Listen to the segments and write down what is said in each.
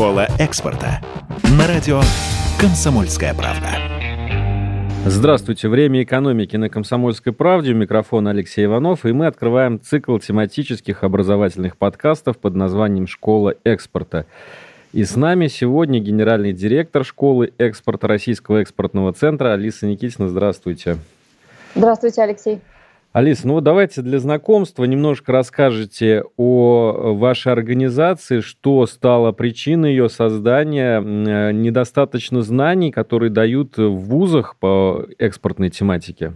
Школа экспорта. На радио «Комсомольская правда». Здравствуйте. Время экономики на «Комсомольской правде». У микрофона Алексей Иванов. И мы открываем цикл тематических образовательных подкастов под названием «Школа экспорта». И с нами сегодня генеральный директор школы экспорта Российского экспортного центра Алиса Никитина. Здравствуйте. Здравствуйте, Алексей. Алис, ну давайте для знакомства немножко расскажете о вашей организации, что стало причиной ее создания, э, недостаточно знаний, которые дают в вузах по экспортной тематике.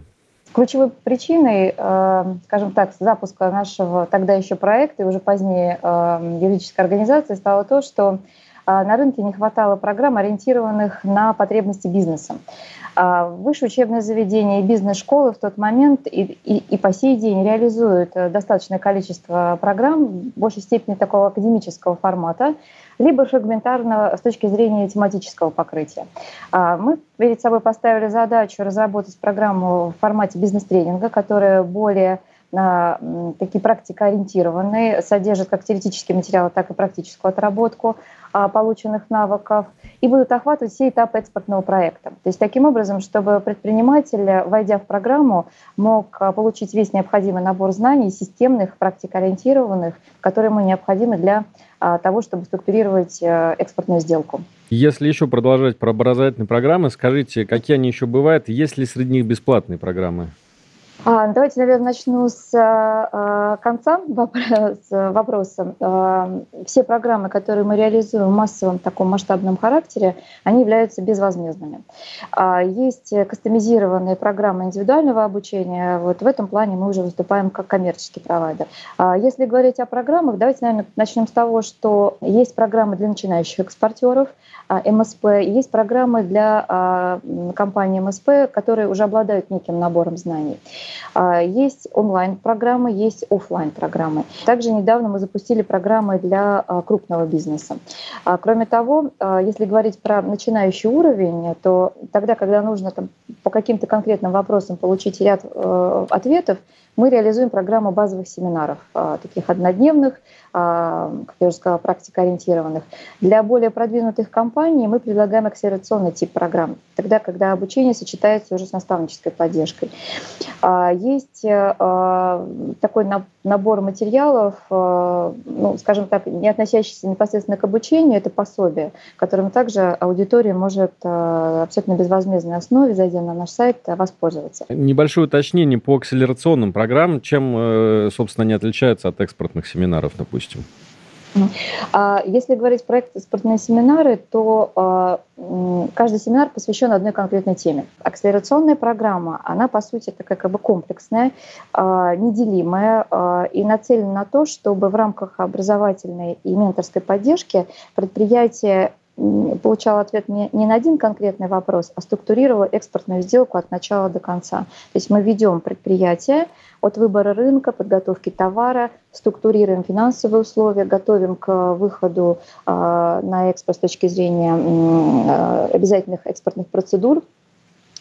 Ключевой причиной, э, скажем так, запуска нашего тогда еще проекта и уже позднее э, юридической организации стало то, что на рынке не хватало программ, ориентированных на потребности бизнеса. А высшее учебное заведение и бизнес-школы в тот момент и, и, и по сей день реализуют э, достаточное количество программ, в большей степени такого академического формата, либо фрагментарного с точки зрения тематического покрытия. А мы перед собой поставили задачу разработать программу в формате бизнес-тренинга, которая более такие практикоориентированные, содержат как теоретические материалы, так и практическую отработку а, полученных навыков и будут охватывать все этапы экспортного проекта. То есть таким образом, чтобы предприниматель, войдя в программу, мог а, получить весь необходимый набор знаний, системных, практикоориентированных, которые ему необходимы для а, того, чтобы структурировать э, экспортную сделку. Если еще продолжать про образовательные программы, скажите, какие они еще бывают? Есть ли среди них бесплатные программы? А, давайте, наверное, начну с а, конца вопроса. А, все программы, которые мы реализуем в массовом таком масштабном характере, они являются безвозмездными. Есть кастомизированные программы индивидуального обучения. Вот в этом плане мы уже выступаем как коммерческий провайдер. Если говорить о программах, давайте, наверное, начнем с того, что есть программы для начинающих экспортеров, МСП, есть программы для компаний МСП, которые уже обладают неким набором знаний. А, есть онлайн-программы, есть офлайн программы Также недавно мы запустили программы для а, крупного бизнеса. А, кроме того, если говорить про начинающий уровень, то тогда, когда нужно там, по каким-то конкретным вопросам получить ряд э, ответов, мы реализуем программу базовых семинаров, таких однодневных, как я уже сказала, практикоориентированных. Для более продвинутых компаний мы предлагаем акселерационный тип программ, тогда, когда обучение сочетается уже с наставнической поддержкой. Есть э, такой набор материалов, э, ну, скажем так, не относящийся непосредственно к обучению, это пособие, которым также аудитория может э, абсолютно безвозмездной основе, зайдя на наш сайт, воспользоваться. Небольшое уточнение по акселерационным программам. Чем, собственно, они отличаются от экспортных семинаров, допустим? А если говорить про экспортные семинары, то а, каждый семинар посвящен одной конкретной теме. Акселерационная программа, она по сути такая как бы комплексная, а, неделимая и нацелена на то, чтобы в рамках образовательной и менторской поддержки предприятие получал ответ не, не на один конкретный вопрос, а структурировал экспортную сделку от начала до конца. То есть мы ведем предприятие от выбора рынка, подготовки товара, структурируем финансовые условия, готовим к выходу э, на экспорт с точки зрения э, обязательных экспортных процедур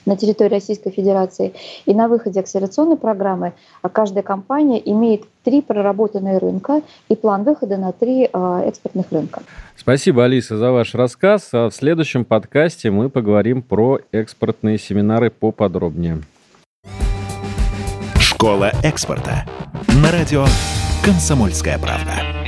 на территории Российской Федерации. И на выходе акселерационной программы каждая компания имеет три проработанные рынка и план выхода на три э, экспортных рынка. Спасибо, Алиса, за ваш рассказ. А в следующем подкасте мы поговорим про экспортные семинары поподробнее. Школа экспорта. На радио «Комсомольская правда».